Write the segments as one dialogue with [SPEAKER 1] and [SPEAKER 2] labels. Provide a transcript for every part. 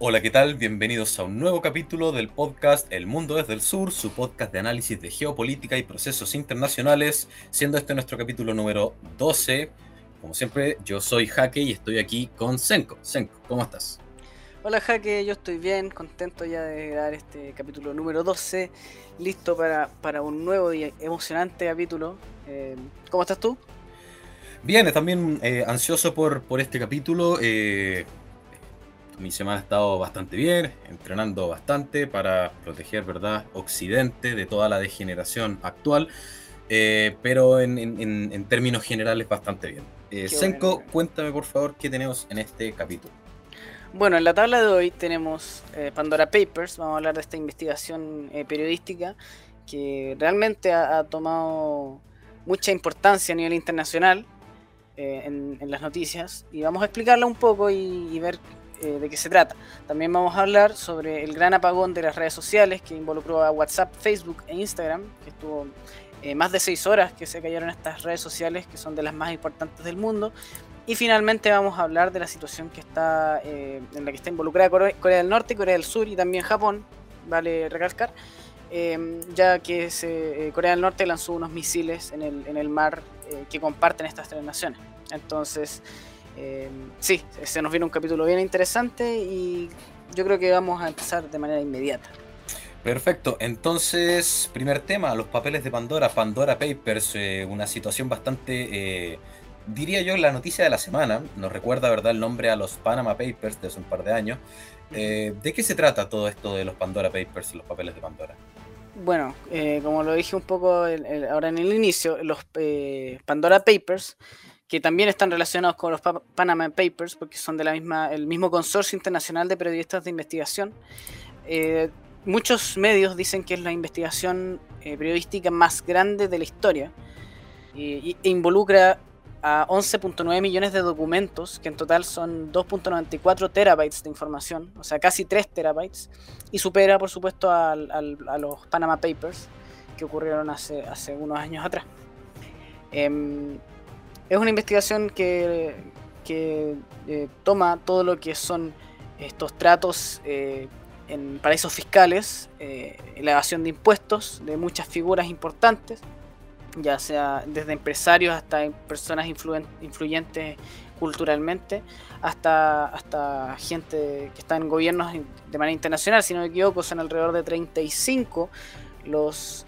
[SPEAKER 1] Hola, ¿qué tal? Bienvenidos a un nuevo capítulo del podcast El Mundo desde el Sur, su podcast de análisis de geopolítica y procesos internacionales, siendo este nuestro capítulo número 12. Como siempre, yo soy Jaque y estoy aquí con Senko. Senko, ¿cómo estás?
[SPEAKER 2] Hola Jaque, yo estoy bien, contento ya de grabar este capítulo número 12, listo para, para un nuevo y emocionante capítulo. Eh, ¿Cómo estás tú?
[SPEAKER 1] Bien, también eh, ansioso por, por este capítulo. Eh, mi semana ha estado bastante bien, entrenando bastante para proteger, ¿verdad?, Occidente de toda la degeneración actual, eh, pero en, términos generales bastante bien. Eh, Senko, cuéntame por favor qué tenemos en este capítulo.
[SPEAKER 2] Bueno, en la tabla de hoy tenemos eh, Pandora Papers, vamos a hablar de esta investigación periodística que realmente ha, tomado mucha importancia a nivel internacional en, las noticias y vamos a explicarla un poco y ver eh, de qué se trata. También vamos a hablar sobre el gran apagón de las redes sociales que involucró a WhatsApp, Facebook e Instagram, que estuvo eh, más de seis horas que se cayeron estas redes sociales, que son de las más importantes del mundo. Y finalmente vamos a hablar de la situación que está eh, en la que está involucrada Corea, del Norte, Corea del Sur y también Japón, vale recalcar, ya que Corea del Norte lanzó unos misiles en el, en el mar que comparten estas tres naciones. Entonces, eh, sí, se nos viene un capítulo bien interesante y yo creo que vamos a empezar de manera inmediata.
[SPEAKER 1] Perfecto, entonces, primer tema, los papeles de Pandora, Pandora Papers, eh, una situación bastante, eh, diría yo, la noticia de la semana, nos recuerda, ¿verdad?, el nombre a los Panama Papers de hace un par de años. ¿De qué se trata todo esto de los Pandora Papers y los papeles de Pandora?
[SPEAKER 2] Bueno, como lo dije un poco ahora en el inicio, los Pandora Papers que también están relacionados con los Panama Papers, porque son de la misma, el mismo consorcio internacional de periodistas de investigación. Eh, muchos medios dicen que es la investigación eh, periodística más grande de la historia e involucra a 11.9 millones de documentos, que en total son 2.94 terabytes de información, o sea, casi 3 terabytes, y supera, por supuesto, a los Panama Papers, que ocurrieron hace, hace unos años atrás. Em, es una investigación que, eh, toma todo lo que son estos tratos eh, en paraísos fiscales, eh, la evasión de impuestos de muchas figuras importantes, ya sea desde empresarios hasta personas influyentes culturalmente, hasta, hasta gente que está en gobiernos de manera internacional, si no me equivoco, son alrededor de 35 los,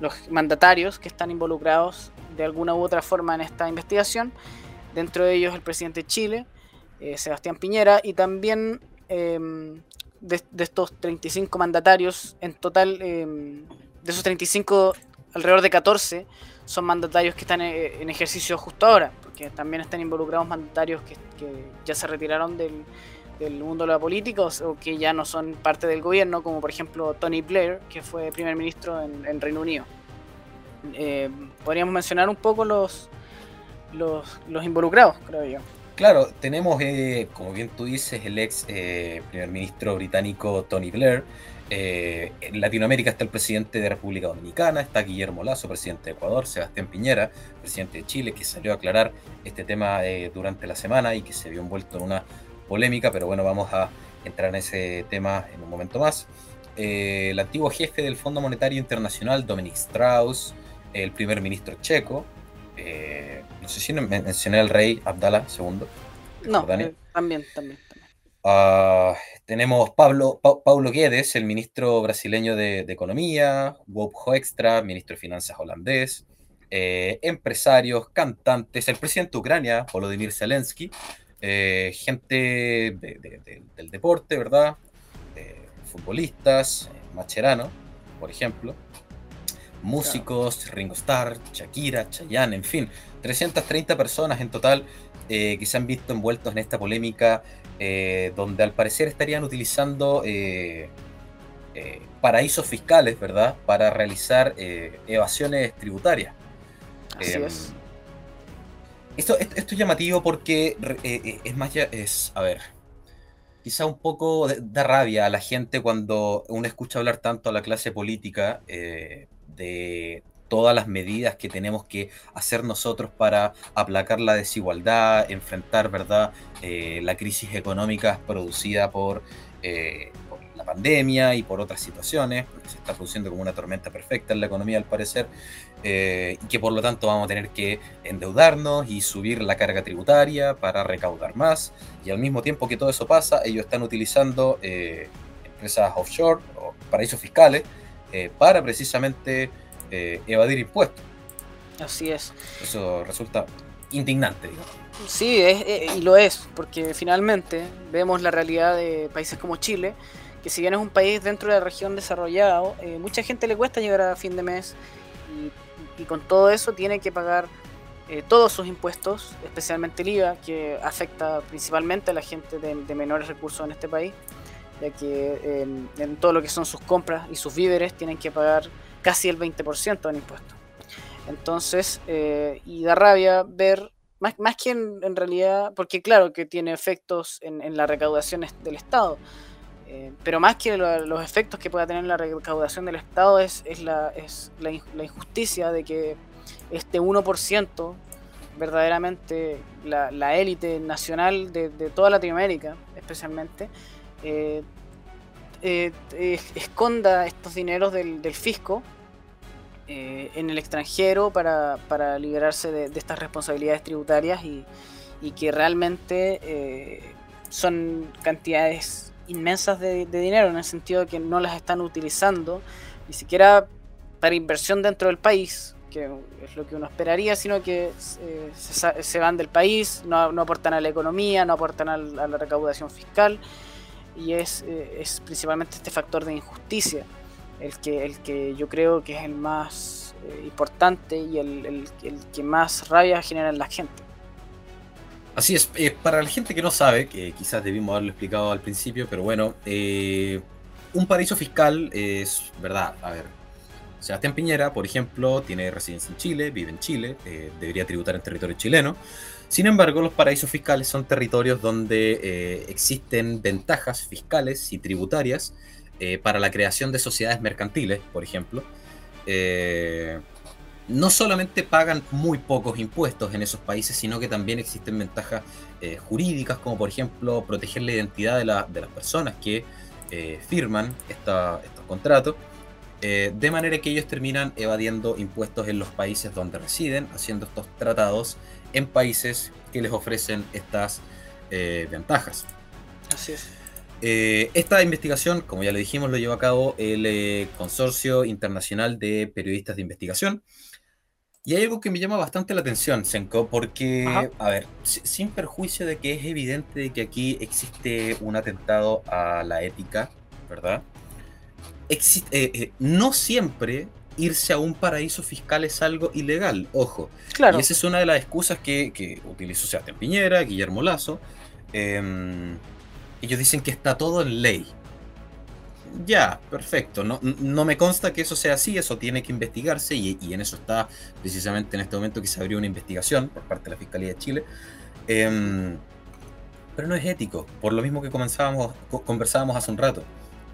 [SPEAKER 2] los mandatarios que están involucrados de alguna u otra forma en esta investigación. Dentro de ellos el presidente de Chile, eh, Sebastián Piñera, y también em, de, estos 35 mandatarios, en total, em, de esos 35, alrededor de 14 son mandatarios que están eh, en ejercicio justo ahora, porque también están involucrados mandatarios que, ya se retiraron del, mundo de la política o, que ya no son parte del gobierno, como por ejemplo Tony Blair, que fue primer ministro en Reino Unido. Eh, podríamos mencionar un poco los, los, involucrados, creo yo.
[SPEAKER 1] Claro, tenemos, eh, como bien tú dices, el ex eh, primer ministro británico Tony Blair. en Latinoamérica está el presidente de República Dominicana, está Guillermo Lazo, presidente de Ecuador, Sebastián Piñera, presidente de Chile, que salió a aclarar este tema durante la semana y que se vio envuelto en una polémica, pero bueno, vamos a entrar en ese tema en un momento más. el antiguo jefe del Fondo Monetario Internacional, Dominic Strauss, el primer ministro checo. Eh, no sé si mencioné al rey Abdala II.
[SPEAKER 2] No, eh, también, también.
[SPEAKER 1] Ah, tenemos Pablo, Paulo Guedes, el ministro brasileño de, Economía, Wop Hoekstra, ministro de Finanzas holandés, eh, empresarios, cantantes, el presidente de Ucrania, Volodymyr Zelensky, gente del deporte, ¿verdad? futbolistas, Macherano, por ejemplo músicos, Ringo Starr, Shakira, Chayanne, en fin, 330 personas en total eh, que se han visto envueltos en esta polémica, eh, donde al parecer estarían utilizando eh, paraísos fiscales, ¿verdad?, para realizar evasiones tributarias.
[SPEAKER 2] Así em, es.
[SPEAKER 1] Esto, esto, es llamativo porque es más, es, a ver, quizá un poco da rabia a la gente cuando uno escucha hablar tanto a la clase política de todas las medidas que tenemos que hacer nosotros para aplacar la desigualdad, enfrentar ¿verdad? Eh, la crisis económica producida por, eh, pandemia y por otras situaciones, porque se está produciendo como una tormenta perfecta en la economía al parecer, eh, y que por lo tanto vamos a tener que endeudarnos y subir la carga tributaria para recaudar más, y al mismo tiempo que todo eso pasa, ellos están utilizando empresas offshore o paraísos fiscales para precisamente eh, evadir impuestos.
[SPEAKER 2] Así es.
[SPEAKER 1] Eso resulta indignante, digamos.
[SPEAKER 2] Sí, es, eh, y lo es, porque finalmente vemos la realidad de países como Chile, que si bien es un país dentro de la región desarrollado, eh, mucha gente le cuesta llegar a fin de mes y, con todo eso tiene que pagar todos sus impuestos, especialmente el IVA, que afecta principalmente a la gente de, menores recursos en este país, ya que en todo lo que son sus compras y sus víveres tienen que pagar casi el 20% en impuestos. Entonces, eh, y da rabia ver, más, más que en, realidad, porque claro que tiene efectos en, en la recaudación del Estado, eh, pero más que los efectos que pueda tener la recaudación del Estado es, es, la, es la, injusticia de que este 1%, verdaderamente la élite nacional de, toda Latinoamérica, especialmente, eh, eh, esconda estos dineros del, fisco eh, en el extranjero para, para liberarse de, estas responsabilidades tributarias y, que realmente son cantidades inmensas de, dinero en el sentido de que no las están utilizando ni siquiera para inversión dentro del país, que es lo que uno esperaría, sino que se, van del país, no, no, aportan a la economía, no aportan a la recaudación fiscal y es, eh, es principalmente este factor de injusticia el que, el que yo creo que es el más eh, importante y el, el, que más rabia genera en la gente.
[SPEAKER 1] Así es, eh, para la gente que no sabe, que quizás debimos haberlo explicado al principio, pero bueno, un paraíso fiscal es, verdad, a ver, Sebastián Piñera, por ejemplo, tiene residencia en Chile, vive en Chile, debería tributar en territorio chileno, sin embargo, los paraísos fiscales son territorios donde eh, existen ventajas fiscales y tributarias eh, para la creación de sociedades mercantiles, por ejemplo. Eh, no solamente pagan muy pocos impuestos en esos países, sino que también existen ventajas jurídicas, como por ejemplo proteger la identidad de, las personas que firman estos contratos. de manera que ellos terminan evadiendo impuestos en los países donde residen, haciendo estos tratados en países que les ofrecen estas eh, ventajas.
[SPEAKER 2] Así es.
[SPEAKER 1] Eh, esta investigación, como ya le dijimos, lo lleva a cabo el eh, Consorcio Internacional de Periodistas de Investigación. Y hay algo que me llama bastante la atención, Senko, porque, a ver, sin perjuicio de que es evidente de que aquí existe un atentado a la ética, ¿verdad? Existe, no siempre irse a un paraíso fiscal es algo ilegal, ojo. Claro. Y esa es una de las excusas que, que utilizó Sebastián Piñera, Guillermo Lazo. Em, ellos dicen que está todo en ley. Ya, perfecto. No, no, me consta que eso sea así, eso tiene que investigarse y, en eso está precisamente en este momento que se abrió una investigación por parte de la Fiscalía de Chile. Em, pero no es ético, por lo mismo que comenzábamos, conversábamos hace un rato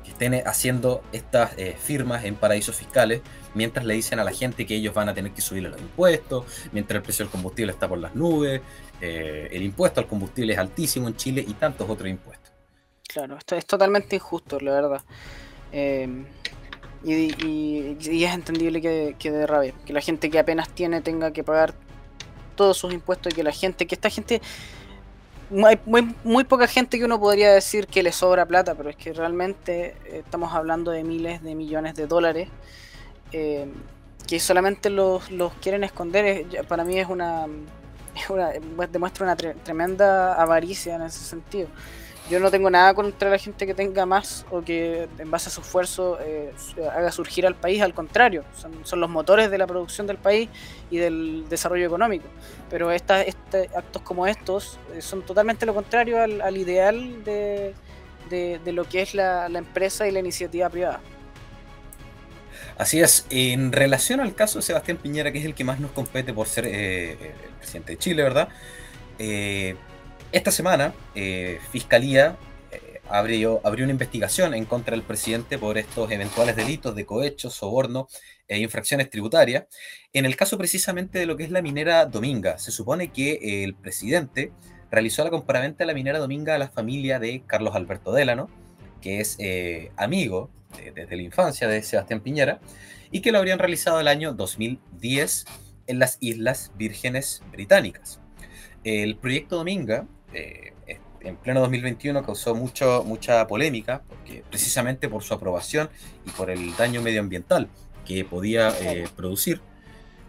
[SPEAKER 1] que estén haciendo estas eh, firmas en paraísos fiscales mientras le dicen a la gente que ellos van a tener que subirle los impuestos, mientras el precio del combustible está por las nubes, eh, el impuesto al combustible es altísimo en Chile y tantos otros impuestos.
[SPEAKER 2] Claro, esto es totalmente injusto, la verdad. Eh, y, es entendible que, que de rabia, que la gente que apenas tiene tenga que pagar todos sus impuestos y que la gente, que esta gente hay muy, muy, poca gente que uno podría decir que le sobra plata, pero es que realmente eh, estamos hablando de miles de millones de dólares eh, que solamente los, los quieren esconder. para mí es una, demuestra una tremenda avaricia en ese sentido. Yo no tengo nada contra la gente que tenga más o que en base a su esfuerzo eh, haga surgir al país, al contrario, son, los motores de la producción del país y del desarrollo económico. Pero este, actos como estos eh, son totalmente lo contrario al, ideal de, lo que es la, empresa y la iniciativa privada.
[SPEAKER 1] Así es, en relación al caso de Sebastián Piñera, que es el que más nos compete por ser eh, el presidente de Chile, ¿verdad? Esta semana, eh, Fiscalía eh, abrió, una investigación en contra del presidente por estos eventuales delitos de cohecho, soborno e infracciones tributarias. En el caso precisamente de lo que es la minera Dominga, se supone que el presidente realizó la compraventa de la minera Dominga a la familia de Carlos Alberto Delano, que es eh, amigo desde la infancia de Sebastián Piñera, y que lo habrían realizado el año 2010 en las Islas Vírgenes Británicas. El proyecto Dominga, eh, en pleno 2021, causó mucho, mucha polémica, porque, precisamente por su aprobación y por el daño medioambiental que podía eh, producir.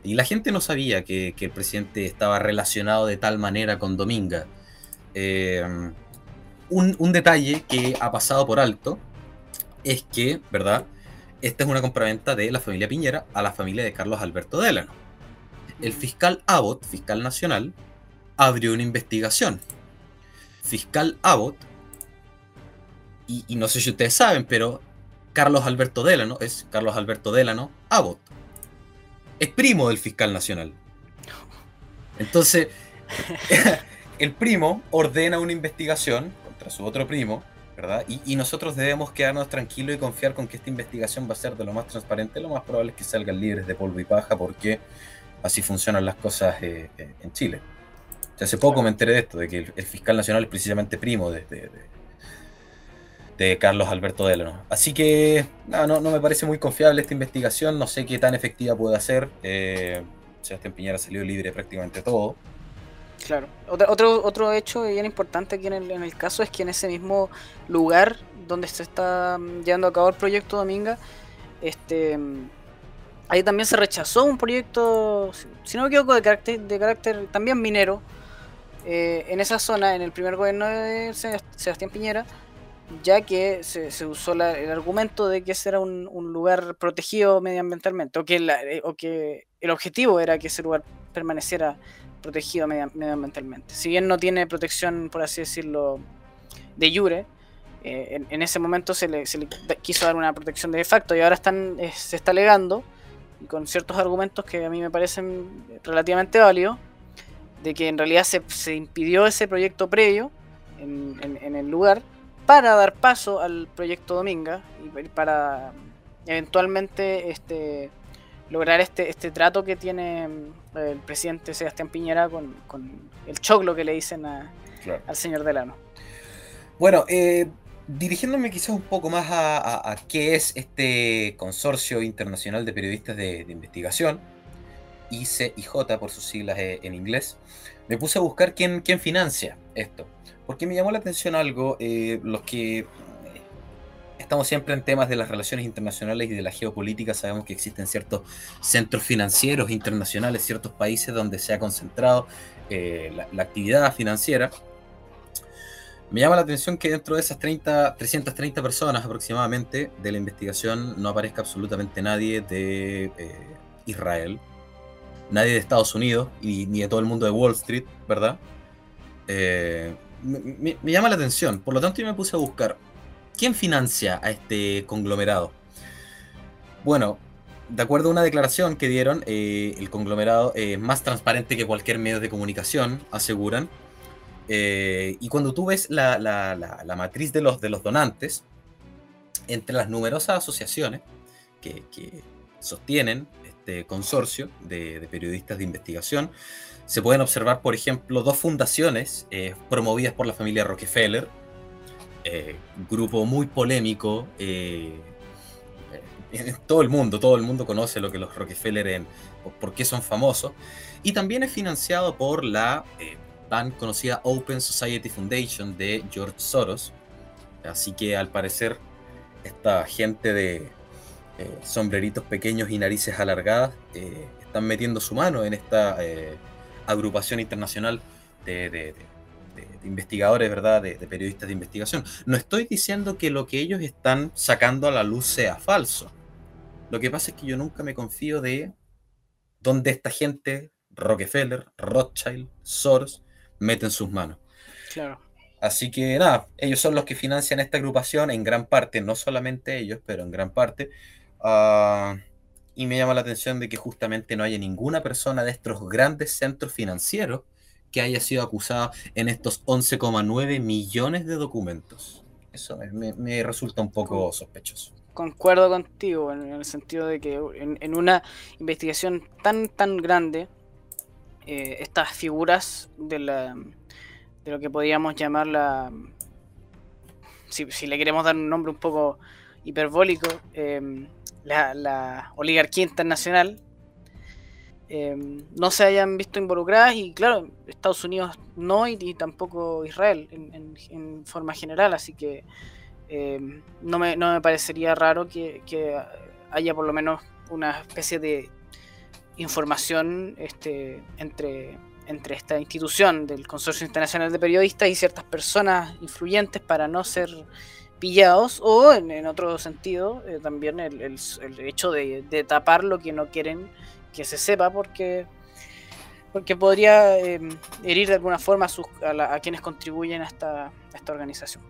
[SPEAKER 1] Y la gente no sabía que, el presidente estaba relacionado de tal manera con Dominga. Eh, un, un, detalle que ha pasado por alto es que, ¿verdad? Esta es una compraventa de la familia Piñera a la familia de Carlos Alberto Delano. El fiscal Abbott, fiscal nacional, abrió una investigación. Fiscal Abbott, y, no sé si ustedes saben, pero Carlos Alberto Delano es Carlos Alberto Delano Abbott. Es primo del fiscal nacional. Entonces, el primo ordena una investigación contra su otro primo, ¿verdad? Y, nosotros debemos quedarnos tranquilos y confiar con que esta investigación va a ser de lo más transparente. Lo más probable es que salgan libres de polvo y paja porque así funcionan las cosas eh, eh, en Chile. Hace poco me enteré de esto, de que el, fiscal nacional es precisamente primo de, de, Carlos Alberto Delano. Así que no, no, me parece muy confiable esta investigación, no sé qué tan efectiva puede ser. Eh, Sebastián Piñera salió libre prácticamente todo.
[SPEAKER 2] Claro. Otro, otro, hecho bien importante aquí en el, caso es que en ese mismo lugar donde se está mm, llevando a cabo el proyecto Dominga, este mm, ahí también se rechazó un proyecto, si no me equivoco, de carácter también minero, eh, en esa zona, en el primer gobierno de Sebastián Piñera, ya que se, usó el argumento de que ese era un, lugar protegido medioambientalmente, o que, eh, o que el objetivo era que ese lugar permaneciera protegido medioambientalmente. Si bien no tiene protección, por así decirlo, de jure, eh, en, ese momento se le, quiso dar una protección de facto y ahora están, eh, se está alegando, y con ciertos argumentos que a mí me parecen relativamente válidos, de que en realidad se, impidió ese proyecto previo en, el lugar para dar paso al proyecto Dominga y para eventualmente este, lograr este, este trato que tiene mm, el presidente Sebastián Piñera con, el choclo que le dicen al señor Delano.
[SPEAKER 1] Bueno, eh, dirigiéndome quizás un poco más a, qué es este consorcio internacional de periodistas de, investigación, ICIJ por sus siglas eh, en inglés, me puse a buscar quién, quién financia esto. Porque me llamó la atención algo, eh, los que estamos siempre en temas de las relaciones internacionales y de la geopolítica, sabemos que existen ciertos centros financieros internacionales, ciertos países donde se ha concentrado eh, la, actividad financiera. Me llama la atención que dentro de esas 30, 330 personas aproximadamente de la investigación no aparezca absolutamente nadie de eh, Israel, nadie de Estados Unidos y ni de todo el mundo de Wall Street, ¿verdad? Eh, me, llama la atención, por lo tanto yo me puse a buscar ¿Quién financia a este conglomerado? Bueno, de acuerdo a una declaración que dieron, eh, el conglomerado es más transparente que cualquier medio de comunicación, aseguran. Eh, y cuando tú ves la, matriz de los, de los donantes, entre las numerosas asociaciones que, sostienen este consorcio de, periodistas de investigación, se pueden observar, por ejemplo, dos fundaciones eh, promovidas por la familia Rockefeller, eh, grupo muy polémico. Eh, en todo el mundo, todo el mundo conoce lo que los Rockefeller en, por qué son famosos. Y también es financiado por la tan conocida Open Society Foundation de George Soros. Así que al parecer esta gente de sombreritos pequeños y narices alargadas están metiendo su mano en esta agrupación internacional de de, investigadores, ¿verdad? De, periodistas de investigación. No estoy diciendo que lo que ellos están sacando a la luz sea falso. Lo que pasa es que yo nunca me confío de dónde esta gente, Rockefeller, Rothschild, Soros, meten sus manos.
[SPEAKER 2] Claro.
[SPEAKER 1] Así que nada, ellos son los que financian esta agrupación en gran parte, no solamente ellos, pero en gran parte. Ah, y me llama la atención de que justamente no haya ninguna persona de estos grandes centros financieros que haya sido acusada en estos 11,9 millones de documentos. Eso me, resulta un poco sospechoso.
[SPEAKER 2] Concuerdo contigo en, el sentido de que en, una investigación tan tan grande, eh, estas figuras de la de lo que podríamos llamar la si, si le queremos dar un nombre un poco hiperbólico, eh, la, oligarquía internacional em, no se hayan visto involucradas y claro, Estados Unidos no y, tampoco Israel en, forma general, así que em, no, me, no, me, parecería raro que, haya por lo menos una especie de información este, entre, entre esta institución del Consorcio Internacional de Periodistas y ciertas personas influyentes para no ser pillados o en, otro sentido eh, también el, hecho de, tapar lo que no quieren que se sepa porque porque podría em, herir de alguna forma a, quienes contribuyen a esta, esta, organización.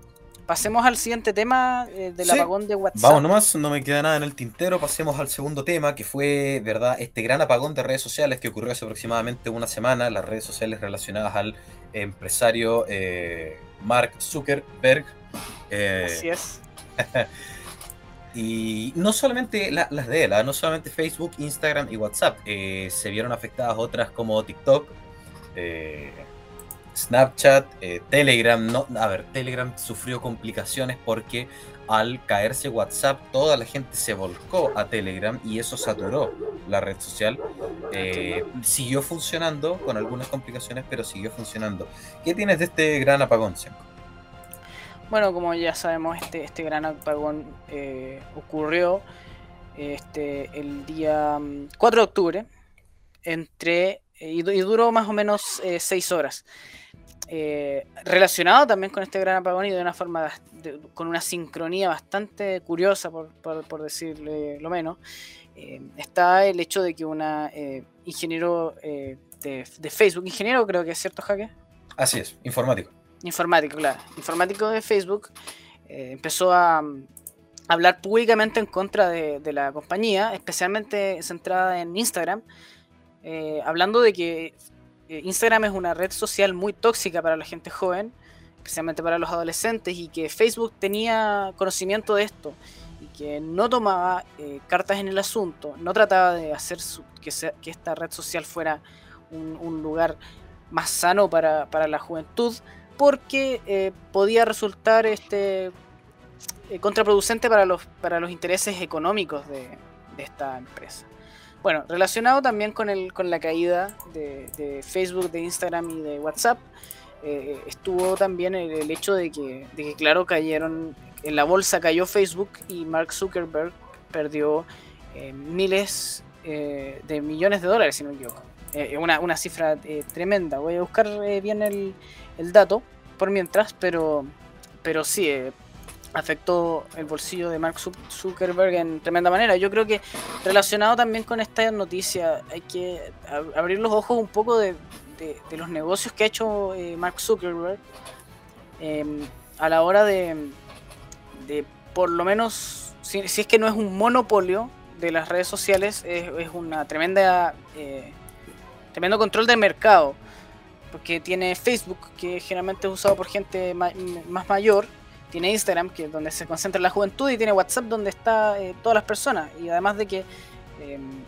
[SPEAKER 2] Pasemos al siguiente tema eh, del apagón de WhatsApp.
[SPEAKER 1] Vamos nomás, no me queda nada en el tintero. Pasemos al segundo tema, que fue, ¿verdad?, este gran apagón de redes sociales que ocurrió hace aproximadamente una semana. Las redes sociales relacionadas al empresario eh, Mark Zuckerberg,
[SPEAKER 2] eh, Así es.
[SPEAKER 1] y no solamente las de él, ¿ah? no solamente Facebook, Instagram y WhatsApp, eh, se vieron afectadas otras como TikTok, eh, Snapchat, Telegram. No, a ver, Telegram sufrió complicaciones porque al caerse WhatsApp, toda la gente se volcó a Telegram y eso saturó la red social. siguió funcionando con algunas complicaciones, pero siguió funcionando. ¿Qué tienes de este gran apagón, Siempre?
[SPEAKER 2] Bueno, como ya sabemos, este, este gran apagón eh, ocurrió este, el día 4 mm, de octubre entre y, duró más o menos 6 eh, horas. Eh, relacionado también con este gran apagón y de una forma con una sincronía bastante curiosa, por, por, decirle lo menos, está el hecho de que una ingeniero de, de, Facebook, ingeniero creo que es cierto, Jaque.
[SPEAKER 1] Así es, informático
[SPEAKER 2] informático, claro, informático de Facebook, eh, empezó a, hablar públicamente en contra de, la compañía, especialmente centrada en Instagram, eh, hablando de que eh, Instagram es una red social muy tóxica para la gente joven, especialmente para los adolescentes, y que Facebook tenía conocimiento de esto y que no tomaba cartas en el asunto, no trataba de hacer que, que, esta red social fuera un, lugar más sano para la juventud, porque eh, podía resultar este, eh, contraproducente para los, para los intereses económicos de, esta empresa. Bueno, relacionado también con, el, con la caída de, Facebook, de Instagram y de WhatsApp, eh, estuvo también el, hecho de que, de que, claro, cayeron, en la bolsa cayó Facebook y Mark Zuckerberg perdió miles de millones de dólares, si no me equivoco. Una, una, cifra tremenda. Voy a buscar bien el, el dato por mientras, pero, pero sí, eh, afectó el bolsillo de Mark Zuckerberg en tremenda manera. Yo creo que relacionado también con esta noticia, hay que abrir los ojos un poco de, los negocios que ha hecho eh, Mark Zuckerberg em, a la hora de, de por lo menos, si, es que no es un monopolio de las redes sociales, es, una tremenda... Eh, tremendo control del mercado porque tiene Facebook, que generalmente es usado por gente más mayor, tiene Instagram, que es donde se concentra la juventud, y tiene WhatsApp, donde está eh, todas las personas. Y además de que, em,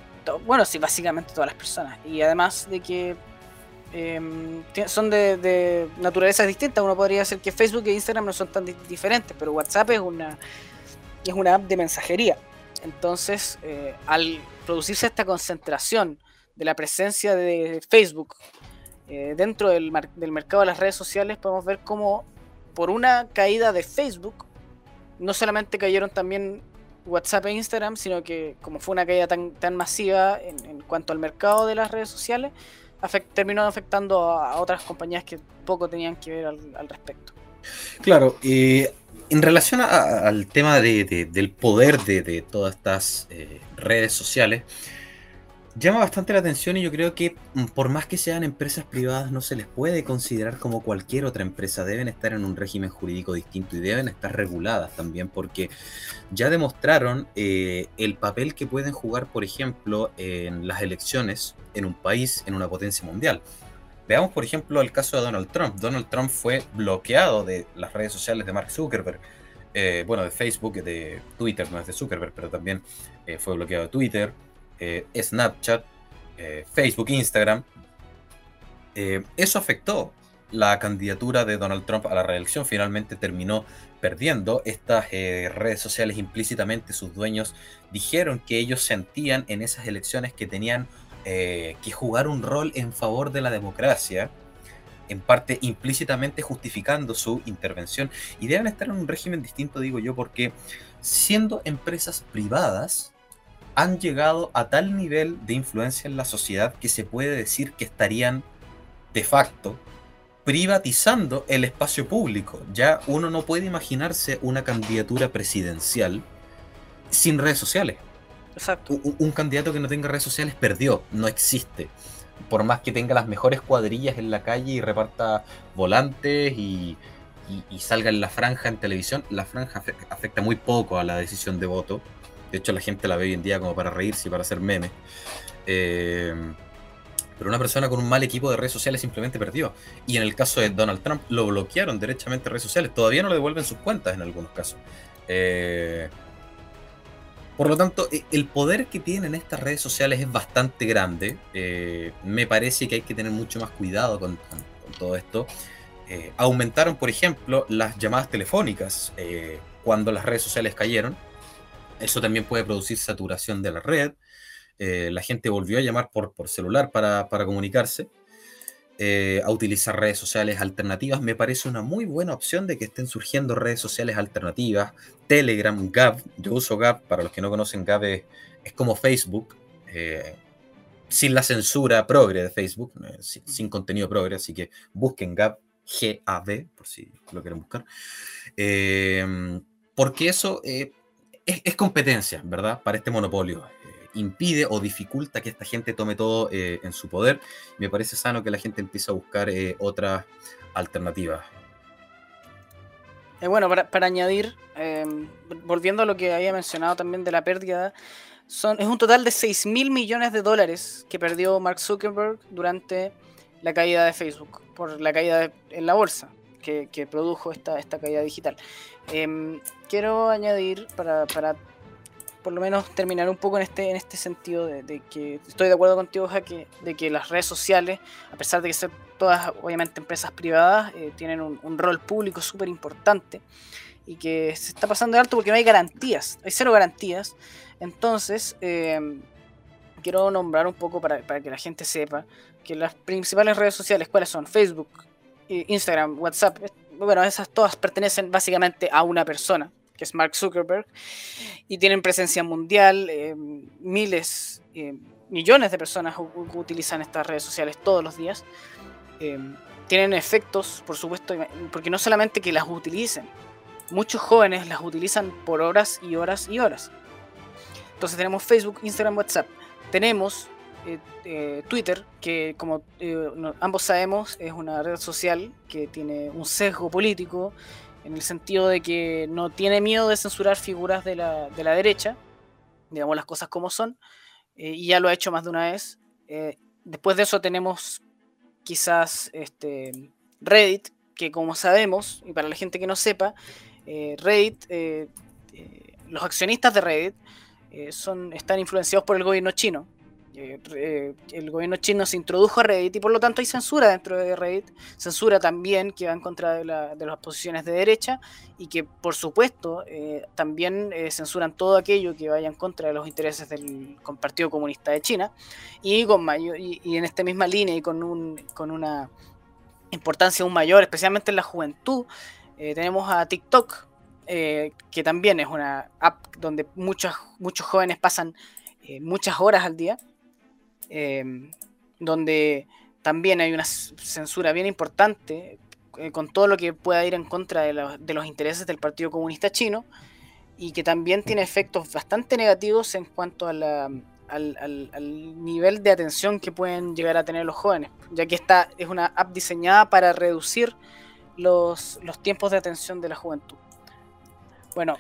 [SPEAKER 2] bueno, sí, básicamente todas las personas. Y además de que em, son de, naturalezas distintas. Uno podría decir que Facebook e Instagram no son tan diferentes, pero WhatsApp es una, es una app de mensajería. Entonces, eh, al producirse esta concentración de la presencia de Facebook eh, dentro del, del, mercado de las redes sociales podemos ver cómo por una caída de Facebook, no solamente cayeron también WhatsApp e Instagram, sino que como fue una caída tan, tan masiva en, cuanto al mercado de las redes sociales, terminó afectando a, otras compañías que poco tenían que ver al, respecto.
[SPEAKER 1] Claro, eh, en relación al tema del poder de, todas estas eh, redes sociales, llama bastante la atención y yo creo que mm, por más que sean empresas privadas no se les puede considerar como cualquier otra empresa, deben estar en un régimen jurídico distinto y deben estar reguladas también porque ya demostraron eh, el papel que pueden jugar, por ejemplo, en las elecciones en un país, en una potencia mundial. Veamos, por ejemplo, el caso de Donald Trump. Donald Trump fue bloqueado de las redes sociales de Mark Zuckerberg eh, bueno, de Facebook, de Twitter, no es de Zuckerberg, pero también eh, fue bloqueado de Twitter, eh, Snapchat, Facebook, Instagram. eso afectó la candidatura de Donald Trump a la reelección. Finalmente terminó perdiendo. Estas redes sociales implícitamente sus dueños dijeron que ellos sentían en esas elecciones que tenían que jugar un rol en favor de la democracia en parte implícitamente justificando su intervención y deben estar en un régimen distinto, digo yo, porque siendo empresas privadas, han llegado a tal nivel de influencia en la sociedad que se puede decir que estarían de facto privatizando el espacio público. Ya uno no puede imaginarse una candidatura presidencial sin redes sociales. Exacto. Un, un candidato que no tenga redes sociales perdió, no existe por más que tenga las mejores cuadrillas en la calle y reparta volantes y, salga en la franja en televisión, la franja afecta muy poco a la decisión de voto. De hecho, la gente la ve hoy en día como para reírse y para hacer memes. Eh, pero una persona con un mal equipo de redes sociales simplemente perdió. Y en el caso de Donald Trump, lo bloquearon derechamente redes sociales. Todavía no le devuelven sus cuentas en algunos casos. Eh, por lo tanto, e, el poder que tienen estas redes sociales es bastante grande. Eh, me parece que hay que tener mucho más cuidado con, todo esto. Aumentaron, por ejemplo, las llamadas telefónicas cuando las redes sociales cayeron. Eso también puede producir saturación de la red. la gente volvió a llamar por, por celular para, para comunicarse. Eh, a utilizar redes sociales alternativas, me parece una muy buena opción de que estén surgiendo redes sociales alternativas. Telegram, Gab, yo uso Gab, para los que no conocen Gab es, como Facebook, eh, sin la censura progre de Facebook, eh, sin, contenido progre, así que busquen Gab, G-A-B, por si lo quieren buscar. porque eso es, es competencia, ¿verdad? Para este monopolio impide o dificulta que esta gente tome todo eh, en su poder. Me parece sano que la gente empiece a buscar eh, otras alternativas.
[SPEAKER 2] Eh, bueno, para, añadir, em, volviendo a lo que había mencionado también de la pérdida, son, es un total de 6 mil millones de dólares que perdió Mark Zuckerberg durante la caída de Facebook, por la caída en la bolsa que, produjo esta, esta caída digital. Em, quiero añadir para, para por lo menos terminar un poco en este, en este sentido de, que estoy de acuerdo contigo, Jaque, de que las redes sociales, a pesar de que son todas obviamente empresas privadas, eh, tienen un, rol público súper importante y que se está pasando de alto porque no hay garantías, hay cero garantías. Entonces, eh, quiero nombrar un poco para, para, que la gente sepa que las principales redes sociales, ¿cuáles son? Facebook, Instagram, WhatsApp, bueno, esas todas pertenecen básicamente a una persona que es Mark Zuckerberg, y tienen presencia mundial, eh, miles, eh, millones de personas utilizan estas redes sociales todos los días. Eh, tienen efectos, por supuesto, porque no solamente que las utilicen, muchos jóvenes las utilizan por horas y horas y horas. Entonces tenemos Facebook, Instagram, WhatsApp. Tenemos Twitter, que como ambos sabemos es una red social que tiene un sesgo político en el sentido de que no tiene miedo de censurar figuras de la, derecha, digamos las cosas como son, eh, y ya lo ha hecho más de una vez. Eh, después de eso tenemos quizás este, Reddit, que como sabemos, y para la gente que no sepa, eh, Reddit, los accionistas de Reddit están influenciados por el gobierno chino. Eh, el gobierno chino se introdujo a Reddit y por lo tanto hay censura dentro de Reddit, censura también que va en contra de, las posiciones de derecha y que por supuesto eh, también eh, censuran todo aquello que vaya en contra de los intereses del Partido Comunista de China y, con mayor, y, en esta misma línea y con, un, con una importancia aún mayor, especialmente en la juventud, tenemos a TikTok, que también es una app donde muchos, muchos jóvenes pasan muchas horas al día Em, donde también hay una censura bien importante eh, con todo lo que pueda ir en contra de, los intereses del Partido Comunista Chino y que también tiene efectos bastante negativos en cuanto al, nivel de atención que pueden llegar a tener los jóvenes, ya que esta es una app diseñada para reducir los, los tiempos de atención de la juventud. Bueno,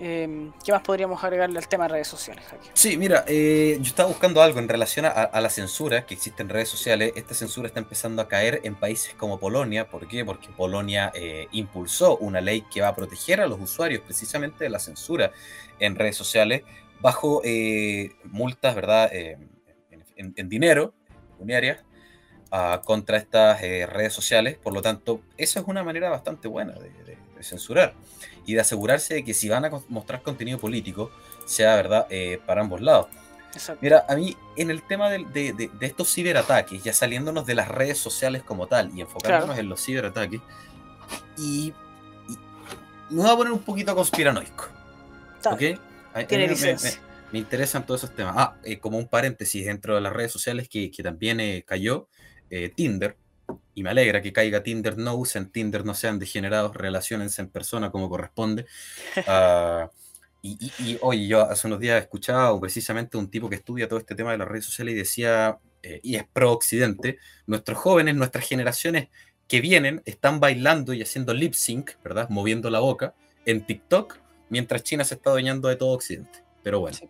[SPEAKER 2] Em, ¿Qué más podríamos agregarle al tema de redes sociales, Jaque?
[SPEAKER 1] Sí, mira, eh, yo estaba buscando algo en relación a, la censura que existe en redes sociales. Esta censura está empezando a caer en países como Polonia. ¿Por qué? Porque Polonia eh, impulsó una ley que va a proteger a los usuarios precisamente de la censura en redes sociales bajo eh, multas, ¿verdad? En, dinero, pecuniarias, ah, contra estas redes sociales. Por lo tanto, esa es una manera bastante buena de censurar y de asegurarse de que si van a mostrar contenido político, sea verdad eh, para ambos lados. Mira, a mí en el tema de, de, estos ciberataques, ya saliéndonos de las redes sociales como tal y enfocándonos en los ciberataques, y, me voy a poner un poquito conspiranoico. ¿Ok? me, interesan todos esos temas. Ah, eh, como un paréntesis dentro de las redes sociales que, que también eh, cayó, Tinder, y me alegra que caiga Tinder, no usen Tinder, no sean degenerados, relacionense en persona como corresponde. Ah, y, y, oye, yo hace unos días escuchaba precisamente un tipo que estudia todo este tema de las redes sociales y decía, eh, y es pro-occidente, nuestros jóvenes, nuestras generaciones que vienen están bailando y haciendo lip sync, ¿verdad? Moviendo la boca en TikTok, mientras China se está adueñando de todo Occidente. Pero bueno. Sí,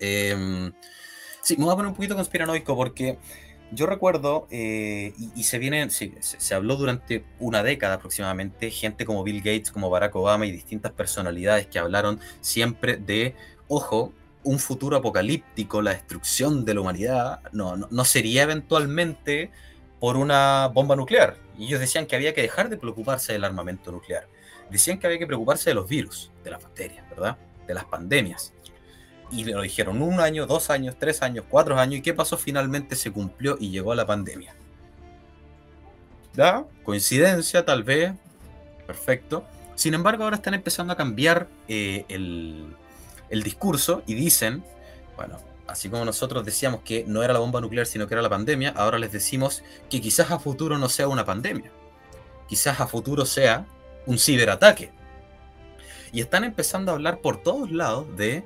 [SPEAKER 1] em, sí me voy a poner un poquito conspiranoico porque yo recuerdo, eh, y, se viene, se, habló durante una década aproximadamente, gente como Bill Gates, como Barack Obama y distintas personalidades que hablaron siempre de, ojo, un futuro apocalíptico, la destrucción de la humanidad, no, no, sería eventualmente por una bomba nuclear. Y ellos decían que había que dejar de preocuparse del armamento nuclear. Decían que había que preocuparse de los virus, de las bacterias, ¿verdad? De las pandemias y lo dijeron un año, dos años, tres años, cuatro años, y qué pasó finalmente se cumplió y llegó la pandemia. ¿Da? Coincidencia, tal vez. Perfecto. Sin embargo, ahora están empezando a cambiar eh, el, el discurso y dicen, bueno, así como nosotros decíamos que no era la bomba nuclear, sino que era la pandemia, ahora les decimos que quizás a futuro no sea una pandemia. Quizás a futuro sea un ciberataque. Y están empezando a hablar por todos lados de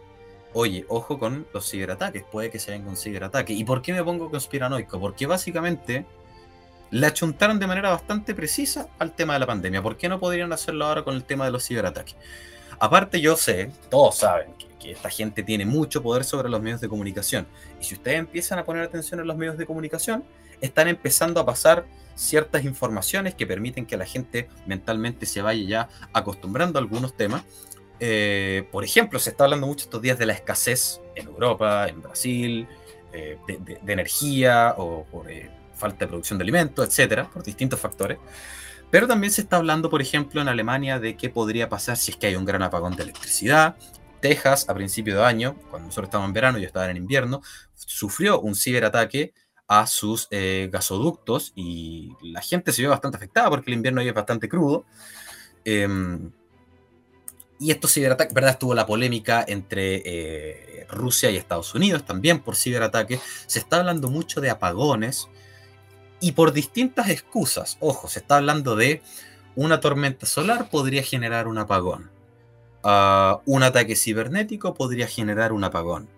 [SPEAKER 1] oye, ojo con los ciberataques, puede que se venga un ciberataque. ¿Y por qué me pongo conspiranoico? Porque básicamente le achuntaron de manera bastante precisa al tema de la pandemia. ¿Por qué no podrían hacerlo ahora con el tema de los ciberataques? Aparte yo sé, todos saben que, esta gente tiene mucho poder sobre los medios de comunicación. Y si ustedes empiezan a poner atención en los medios de comunicación, están empezando a pasar ciertas informaciones que permiten que la gente mentalmente se vaya ya acostumbrando a algunos temas eh, por ejemplo, se está hablando mucho estos días de la escasez en Europa, en Brasil, eh, de, energía o por eh, falta de producción de alimentos, etcétera, por distintos factores. Pero también se está hablando, por ejemplo, en Alemania de qué podría pasar si es que hay un gran apagón de electricidad. Texas, a principio de año, cuando nosotros estábamos en verano y yo estaba en invierno, sufrió un ciberataque a sus gasoductos y la gente se vio bastante afectada porque el invierno ahí es bastante crudo. Em, y estos ciberataques, ¿verdad? Estuvo la polémica entre eh, Rusia y Estados Unidos también por ciberataques. Se está hablando mucho de apagones y por distintas excusas. Ojo, se está hablando de una tormenta solar podría generar un apagón. Ah, un ataque cibernético podría generar un apagón.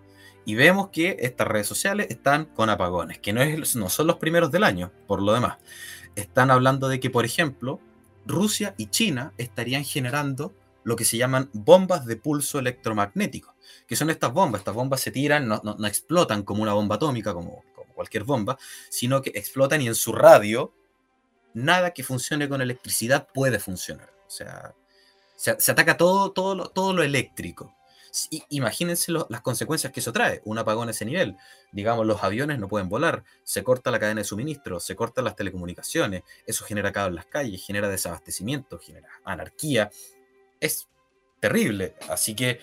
[SPEAKER 1] Y vemos que estas redes sociales están con apagones, que no, es, no son los primeros del año, por lo demás. Están hablando de que, por ejemplo, Rusia y China estarían generando lo que se llaman bombas de pulso electromagnético, que son estas bombas. Estas bombas se tiran, no, explotan como una bomba atómica, como, cualquier bomba, sino que explotan y en su radio nada que funcione con electricidad puede funcionar. O sea, se, ataca todo, todo, lo, todo lo eléctrico. imagínense las consecuencias que eso trae, un apagón a ese nivel. Digamos, los aviones no pueden volar, se corta la cadena de suministro, se cortan las telecomunicaciones, eso genera caos en las calles, genera desabastecimiento, genera anarquía, es terrible. Así que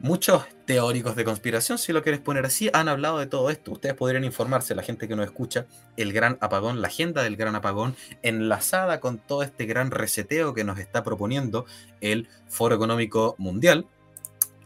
[SPEAKER 1] muchos teóricos de conspiración, si lo quieres poner así, han hablado de todo esto. Ustedes podrían informarse, la gente que nos escucha, el gran apagón, la agenda del gran apagón, enlazada con todo este gran reseteo que nos está proponiendo el Foro Económico Mundial.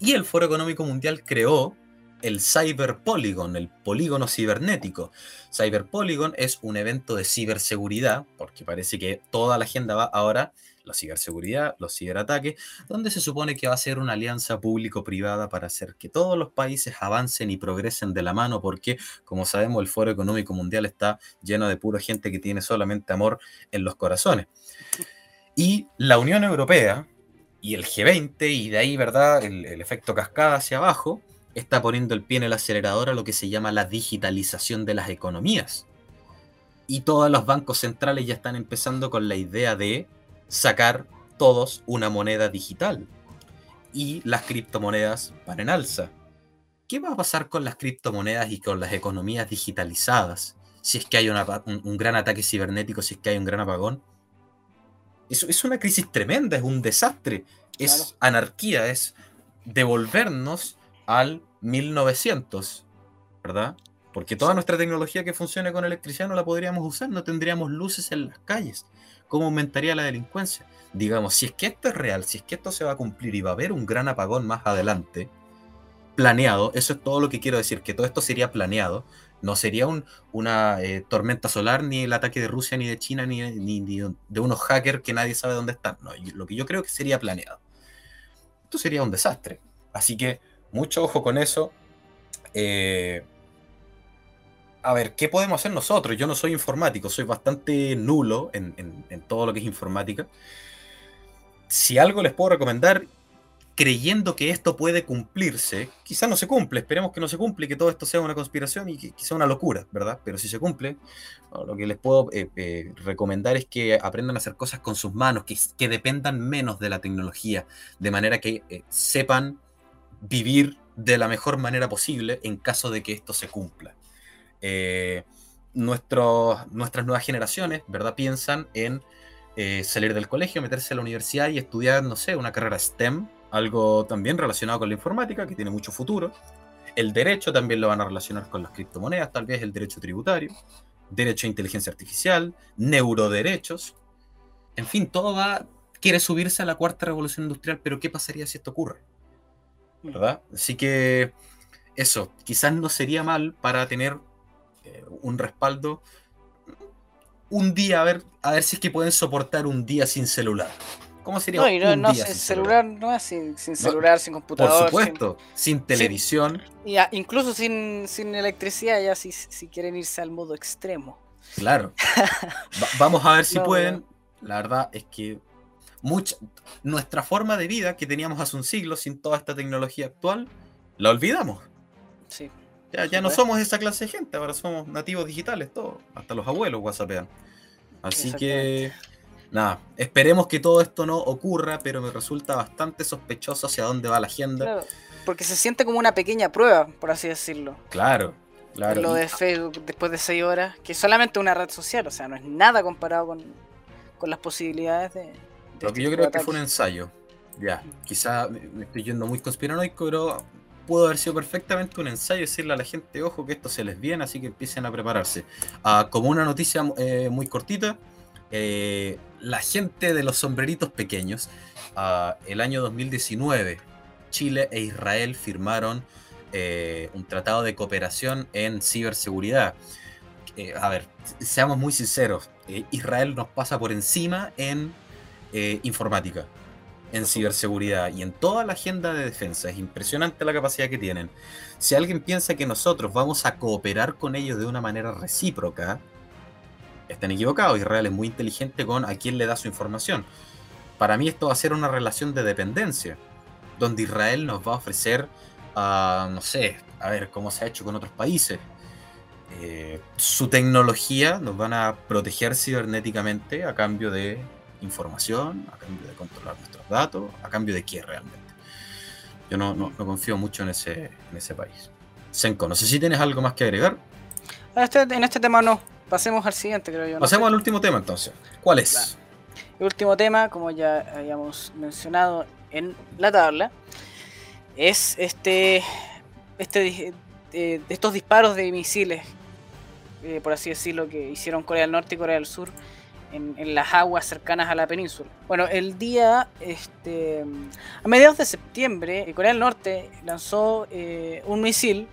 [SPEAKER 1] Y el Foro Económico Mundial creó el Cyber Polygon, el polígono cibernético. Cyber Polygon es un evento de ciberseguridad, porque parece que toda la agenda va ahora la ciberseguridad, los ciberataques, donde se supone que va a ser una alianza público-privada para hacer que todos los países avancen y progresen de la mano, porque como sabemos el Foro Económico Mundial está lleno de pura gente que tiene solamente amor en los corazones. Y la Unión Europea Y el G20, y de ahí, ¿verdad? El, el, efecto cascada hacia abajo, está poniendo el pie en el acelerador a lo que se llama la digitalización de las economías. Y todos los bancos centrales ya están empezando con la idea de sacar todos una moneda digital. Y las criptomonedas van en alza. ¿Qué va a pasar con las criptomonedas y con las economías digitalizadas si es que hay un, gran ataque cibernético, si es que hay un gran apagón? Eso es una crisis tremenda, es un desastre, es anarquía, es devolvernos al 1900, ¿verdad? Porque toda nuestra tecnología que funcione con electricidad no la podríamos usar, no tendríamos luces en las calles. ¿Cómo aumentaría la delincuencia? Digamos, si es que esto es real, si es que esto se va a cumplir y va a haber un gran apagón más adelante, planeado, eso es todo lo que quiero decir, que todo esto sería planeado, no sería un, una eh, tormenta solar, ni el ataque de Rusia, ni de China, ni, de unos hackers que nadie sabe dónde están. No, lo que yo creo que sería planeado. Esto sería un desastre. Así que mucho ojo con eso. Eh, a ver, ¿qué podemos hacer nosotros? Yo no soy informático, soy bastante nulo en, todo lo que es informática. Si algo les puedo recomendar, creyendo que esto puede cumplirse, quizá no se cumple, esperemos que no se cumple, que todo esto sea una conspiración y que quizá una locura, ¿verdad? Pero si se cumple, lo que les puedo eh, eh, recomendar es que aprendan a hacer cosas con sus manos, que, que dependan menos de la tecnología, de manera que eh, sepan vivir de la mejor manera posible en caso de que esto se cumpla. Nuestras nuevas generaciones, ¿verdad? Piensan en salir del colegio, meterse a la universidad y estudiar, no sé, una carrera STEM, algo también relacionado con la informática, que tiene mucho futuro. El derecho también lo van a relacionar con las criptomonedas, tal vez el derecho tributario, derecho a inteligencia artificial, neuroderechos. En fin, todo va, quiere subirse a la cuarta revolución industrial, pero ¿qué pasaría si esto ocurre? ¿Verdad? Así que eso, quizás no sería mal para tener eh, un respaldo un día, a ver, a ver si es que pueden soportar un día sin celular. ¿Cómo sería
[SPEAKER 2] no, no, sin celular, no es sin, celular, sin computador.
[SPEAKER 1] Por supuesto, sin, televisión.
[SPEAKER 2] incluso sin, sin electricidad, ya si, si quieren irse al modo extremo.
[SPEAKER 1] Claro. vamos a ver si pueden. La verdad es que mucha, nuestra forma de vida que teníamos hace un siglo sin toda esta tecnología actual, la olvidamos.
[SPEAKER 2] Sí.
[SPEAKER 1] Ya, ya no somos esa clase de gente, ahora somos nativos digitales, todos. Hasta los abuelos whatsappean. Así que nada, esperemos que todo esto no ocurra, pero me resulta bastante sospechoso hacia dónde va la agenda.
[SPEAKER 2] Claro, porque se siente como una pequeña prueba, por así decirlo.
[SPEAKER 1] Claro, claro.
[SPEAKER 2] Lo de Facebook después de seis horas, que es solamente una red social, o sea, no es nada comparado con, las posibilidades de...
[SPEAKER 1] Lo que yo creo que fue un ensayo. Ya, quizá me estoy yendo muy conspiranoico, pero pudo haber sido perfectamente un ensayo decirle a la gente, ojo, que esto se les viene, así que empiecen a prepararse. Ah, como una noticia eh, muy cortita, eh, la gente de los sombreritos pequeños, uh, el año 2019, Chile e Israel firmaron eh, un tratado de cooperación en ciberseguridad. A ver, seamos muy sinceros, Israel nos pasa por encima en informática, en ciberseguridad y en toda la agenda de defensa. Es impresionante la capacidad que tienen. Si alguien piensa que nosotros vamos a cooperar con ellos de una manera recíproca, están equivocados. Israel es muy inteligente con a quién le da su información. Para mí esto va a ser una relación de dependencia, donde Israel nos va a ofrecer, uh, no sé, a ver cómo se ha hecho con otros países. Eh, su tecnología nos van a proteger cibernéticamente a cambio de información, a cambio de controlar datos, a cambio de qué realmente. Yo no, no, confío mucho en ese, en ese país. Senko, no sé si tienes algo más que agregar.
[SPEAKER 2] Este, en este tema no. Pasemos al siguiente, creo yo.
[SPEAKER 1] Pasemos al último tema entonces. ¿Cuál es?
[SPEAKER 2] El último tema, como ya habíamos mencionado en la tabla, es este, este eh, estos disparos de misiles, eh, por así decirlo, que hicieron Corea del Norte y Corea del Sur en, las aguas cercanas a la península. Bueno, el día, este, a mediados de septiembre, Corea del Norte lanzó eh, un misil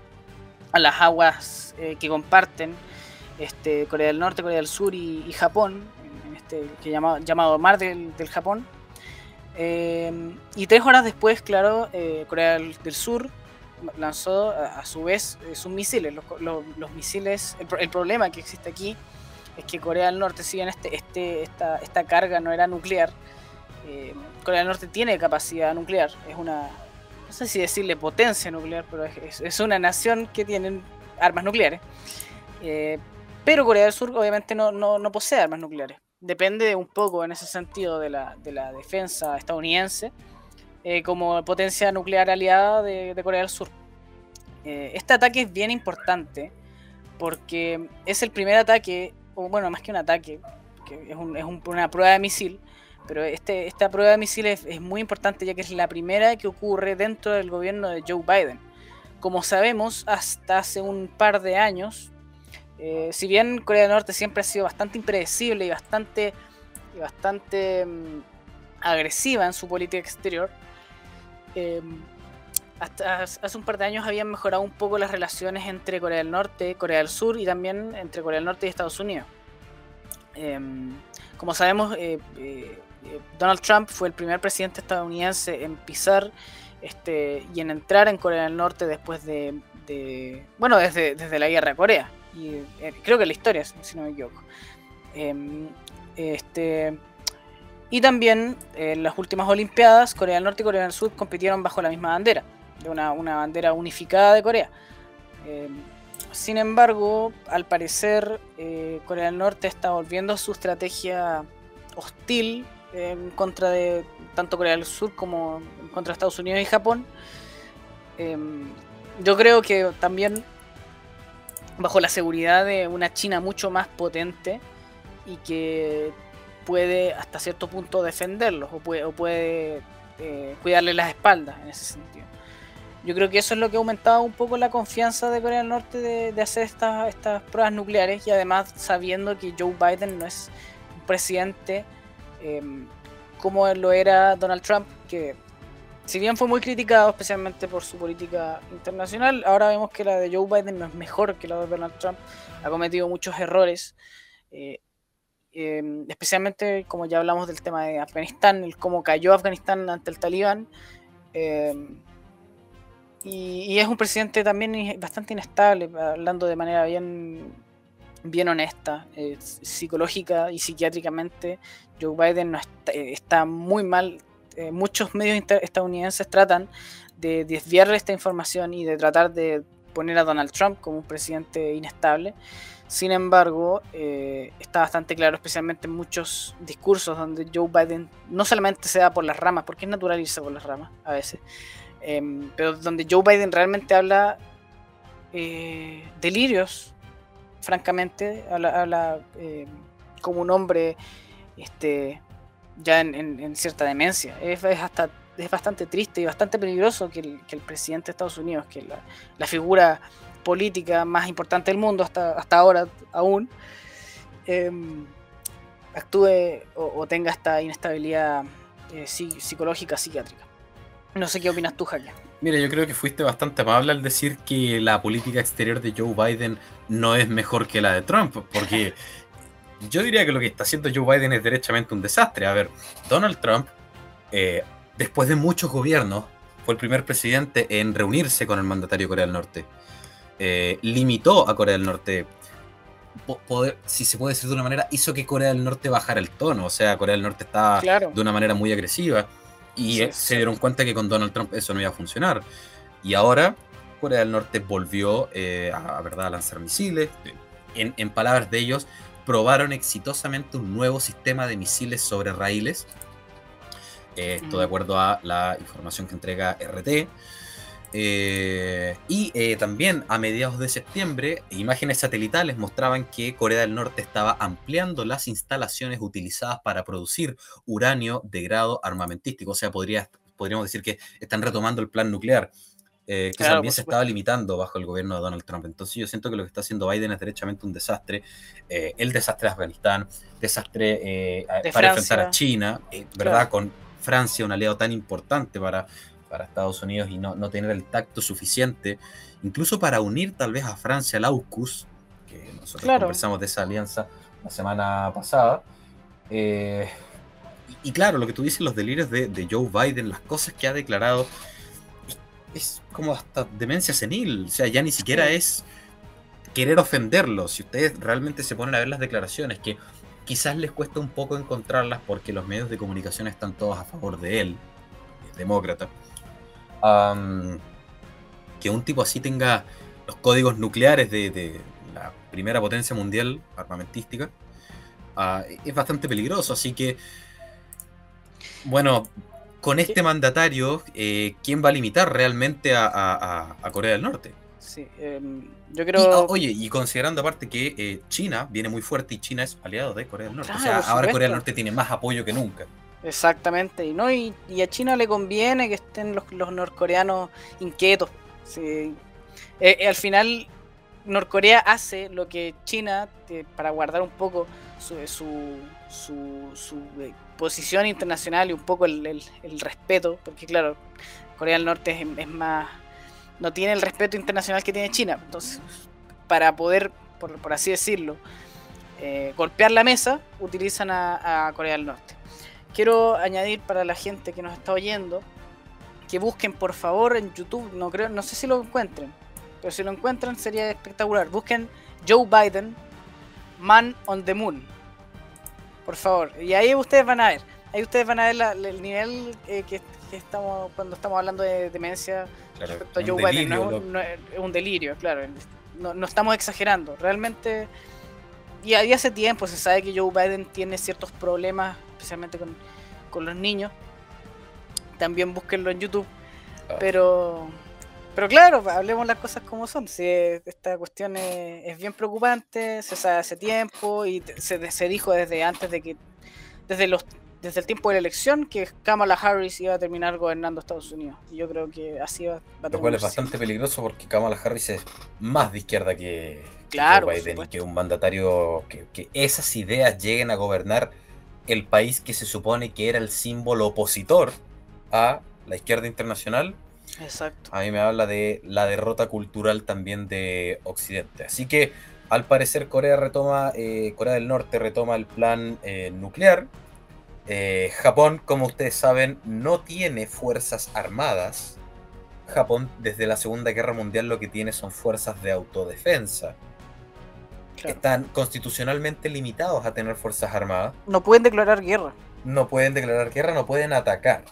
[SPEAKER 2] a las aguas que comparten este, Corea del Norte, Corea del Sur y, Japón, en este que llamado, llamado Mar del, Japón. Eh, y tres horas después, claro, eh, Corea del, Sur lanzó a, su vez eh, sus misiles. Los, misiles, el, problema que existe aquí es que Corea del Norte, si bien este, este, esta, esta carga no era nuclear, Eh, Corea del Norte tiene capacidad nuclear, es una, no sé si decirle potencia nuclear, pero es, una nación que tiene armas nucleares. Eh, pero Corea del Sur obviamente no, no, posee armas nucleares. Depende un poco en ese sentido de la, de la defensa estadounidense eh, como potencia nuclear aliada de, Corea del Sur. Este ataque es bien importante porque es el primer ataque, o bueno, más que un ataque, que es, una prueba de misil, pero este, esta prueba de misil es, muy importante ya que es la primera que ocurre dentro del gobierno de Joe Biden. Como sabemos, hasta hace un par de años, eh, si bien Corea del Norte siempre ha sido bastante impredecible y bastante, y bastante mm, agresiva en su política exterior, Em, hasta hace un par de años habían mejorado un poco las relaciones entre Corea del Norte, Corea del Sur y también entre Corea del Norte y Estados Unidos. Em, como sabemos, eh, eh, eh, Donald Trump fue el primer presidente estadounidense en pisar este, y en entrar en Corea del Norte después de, bueno, desde, la guerra de Corea. Y creo que la historia, si no me equivoco. Em, este, y también en las últimas Olimpiadas, Corea del Norte y Corea del Sur compitieron bajo la misma bandera, de una, bandera unificada de Corea. Eh, sin embargo, al parecer, eh, Corea del Norte está volviendo a su estrategia hostil en contra de tanto Corea del Sur como en contra Estados Unidos y Japón. Eh, yo creo que también bajo la seguridad de una China mucho más potente y que puede hasta cierto punto defenderlos o puede, o puede eh, cuidarle las espaldas en ese sentido. Yo creo que eso es lo que ha aumentado un poco la confianza de Corea del Norte de, hacer estas, estas pruebas nucleares y además sabiendo que Joe Biden no es un presidente em, como lo era Donald Trump, que si bien fue muy criticado especialmente por su política internacional, ahora vemos que la de Joe Biden no es mejor que la de Donald Trump, ha cometido muchos errores. Eh, Em, especialmente como ya hablamos del tema de Afganistán, el cómo cayó Afganistán ante el talibán. Em, y, es un presidente también bastante inestable, hablando de manera bien, bien honesta, eh, psicológica y psiquiátricamente. Joe Biden no está, muy mal. Eh, muchos medios estadounidenses tratan de desviarle esta información y de tratar de poner a Donald Trump como un presidente inestable. Sin embargo, eh, está bastante claro, especialmente en muchos discursos donde Joe Biden no solamente se da por las ramas, porque es natural irse por las ramas a veces, em, pero donde Joe Biden realmente habla eh, delirios, francamente, habla, eh, como un hombre este, ya en, cierta demencia. Es, hasta, es bastante triste y bastante peligroso que el, presidente de Estados Unidos, que la, la figura política más importante del mundo hasta, hasta ahora aún, em, actúe o, tenga esta inestabilidad eh, psicológica, psiquiátrica. No sé qué opinas tú, Jaque.
[SPEAKER 1] Mira, yo creo que fuiste bastante amable al decir que la política exterior de Joe Biden no es mejor que la de Trump, porque yo diría que lo que está haciendo Joe Biden es derechamente un desastre. A ver, Donald Trump, eh, después de muchos gobiernos, fue el primer presidente en reunirse con el mandatario de Corea del Norte. Eh, limitó a Corea del Norte, poder, si se puede decir de una manera, hizo que Corea del Norte bajara el tono. O sea, Corea del Norte estaba de una manera muy agresiva y eh, se dieron cuenta que con Donald Trump eso no iba a funcionar. Y ahora Corea del Norte volvió eh, a, ¿verdad? a lanzar misiles. En, palabras de ellos, probaron exitosamente un nuevo sistema de misiles sobre raíles. esto de mm. acuerdo a la información que entrega RT. Eh, y eh, también a mediados de septiembre, imágenes satelitales mostraban que Corea del Norte estaba ampliando las instalaciones utilizadas para producir uranio de grado armamentístico. O sea, podría, podríamos decir que están retomando el plan nuclear, eh, que también se estaba limitando bajo el gobierno de Donald Trump. Entonces yo siento que lo que está haciendo Biden es derechamente un desastre. el desastre de Afganistán, desastre para enfrentar a China, ¿verdad? Con Francia, un aliado tan importante para para Estados Unidos y no, tener el tacto suficiente, incluso para unir tal vez a Francia al AUKUS, que nosotros conversamos de esa alianza la semana pasada. Eh, y, claro, lo que tú dices, los delirios de, Joe Biden, las cosas que ha declarado, es, como hasta demencia senil, o sea, ya ni siquiera es querer ofenderlo, si ustedes realmente se ponen a ver las declaraciones, que, quizás les cuesta un poco encontrarlas porque los medios de comunicación están todos a favor de él, es demócrata. Que un tipo así tenga los códigos nucleares de, la primera potencia mundial armamentística ah, es bastante peligroso. Así que, bueno, con este mandatario, eh, ¿quién va a limitar realmente a Corea del Norte?
[SPEAKER 2] Sí, em, yo creo.
[SPEAKER 1] oye, y considerando aparte que eh, China viene muy fuerte y China es aliado de Corea del Norte. o sea, ahora Corea del Norte tiene más apoyo que nunca.
[SPEAKER 2] Exactamente, y no y, a China le conviene que estén los, norcoreanos inquietos. Sí. Eh, eh, al final, Norcorea hace lo que China, para guardar un poco su, su, su, posición internacional y un poco el, respeto, porque claro, Corea del Norte es más no tiene el respeto internacional que tiene China. Entonces, para poder, por, así decirlo, eh, golpear la mesa, utilizan a, Corea del Norte. Quiero añadir para la gente que nos está oyendo que busquen por favor en YouTube, no creo, no sé si lo encuentren, pero si lo encuentran sería espectacular. Busquen Joe Biden, Man on the Moon. Por favor. Y ahí ustedes van a ver. Ahí ustedes van a ver el nivel eh, que, estamos cuando estamos hablando de demencia respecto a Joe Biden. No, es un delirio, claro. No, estamos exagerando. Realmente, y hace tiempo se sabe que Joe Biden tiene ciertos problemas, especialmente con, los niños. También búsquenlo en YouTube. Ah. Pero, pero claro, hablemos las cosas como son. Si esta cuestión es, bien preocupante, se sabe hace tiempo y se, se dijo desde antes de que, desde los desde el tiempo de la elección que Kamala Harris iba a terminar gobernando Estados Unidos. Y yo creo que así va,
[SPEAKER 1] a Lo cual es bastante peligroso porque Kamala Harris es más de izquierda que,
[SPEAKER 2] claro,
[SPEAKER 1] Biden y que un mandatario que, esas ideas lleguen a gobernar el país que se supone que era el símbolo opositor a la izquierda internacional.
[SPEAKER 2] Exacto.
[SPEAKER 1] A mí me habla de la derrota cultural también de Occidente. Así que al parecer Corea retoma, eh, Corea del Norte retoma el plan eh, nuclear eh, Japón, como ustedes saben, no tiene fuerzas armadas. Japón, desde la Segunda Guerra Mundial, lo que tiene son fuerzas de autodefensa. Están constitucionalmente limitados a tener fuerzas armadas.
[SPEAKER 2] No pueden declarar guerra.
[SPEAKER 1] No pueden declarar guerra, no pueden atacar.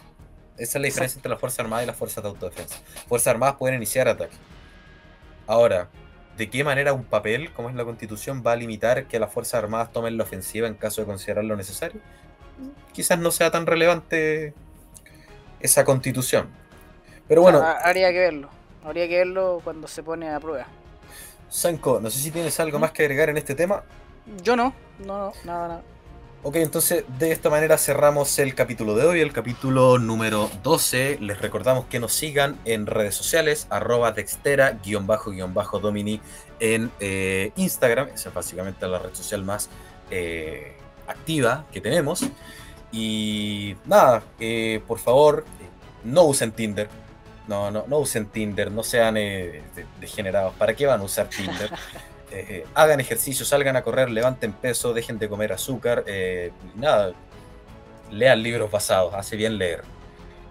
[SPEAKER 1] Esa es la diferencia entre las fuerzas armadas y las fuerzas de autodefensa. Fuerzas armadas pueden iniciar ataques. Ahora, ¿de qué manera un papel, como es la constitución, va a limitar que las fuerzas armadas tomen la ofensiva en caso de considerarlo necesario? Quizás no sea tan relevante esa constitución. Pero bueno.
[SPEAKER 2] habría que verlo. Habría que verlo cuando se pone a prueba.
[SPEAKER 1] Sanko, no sé si tienes algo más que agregar en este tema.
[SPEAKER 2] Yo no, no, nada, nada.
[SPEAKER 1] Ok, entonces de esta manera cerramos el capítulo de hoy, el capítulo número 12. Les recordamos que nos sigan en redes sociales, arroba textera, guion bajo, guion bajo, domini en eh, Instagram. Esa es básicamente la red social más eh, activa que tenemos. Y nada, eh, por favor, eh, no usen Tinder. No, no, no usen Tinder, no sean eh, degenerados. ¿Para qué van a usar Tinder? hagan ejercicio, salgan a correr, levanten peso, dejen de comer azúcar. nada, lean libros basados, hace bien leer.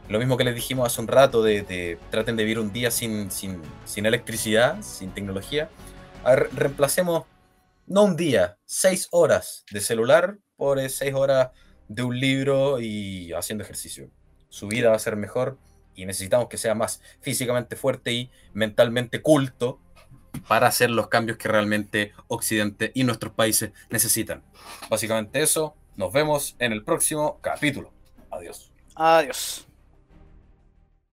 [SPEAKER 1] Lo mismo que les dijimos hace un rato, de, traten de vivir un día sin, sin, sin electricidad, sin tecnología. A ver, reemplacemos, no un día, seis horas de celular por seis horas de un libro y haciendo ejercicio. Su vida va a ser mejor y necesitamos que sea más físicamente fuerte y mentalmente culto para hacer los cambios que realmente Occidente y nuestros países necesitan. Básicamente eso. Nos vemos en el próximo capítulo. Adiós.
[SPEAKER 2] Adiós.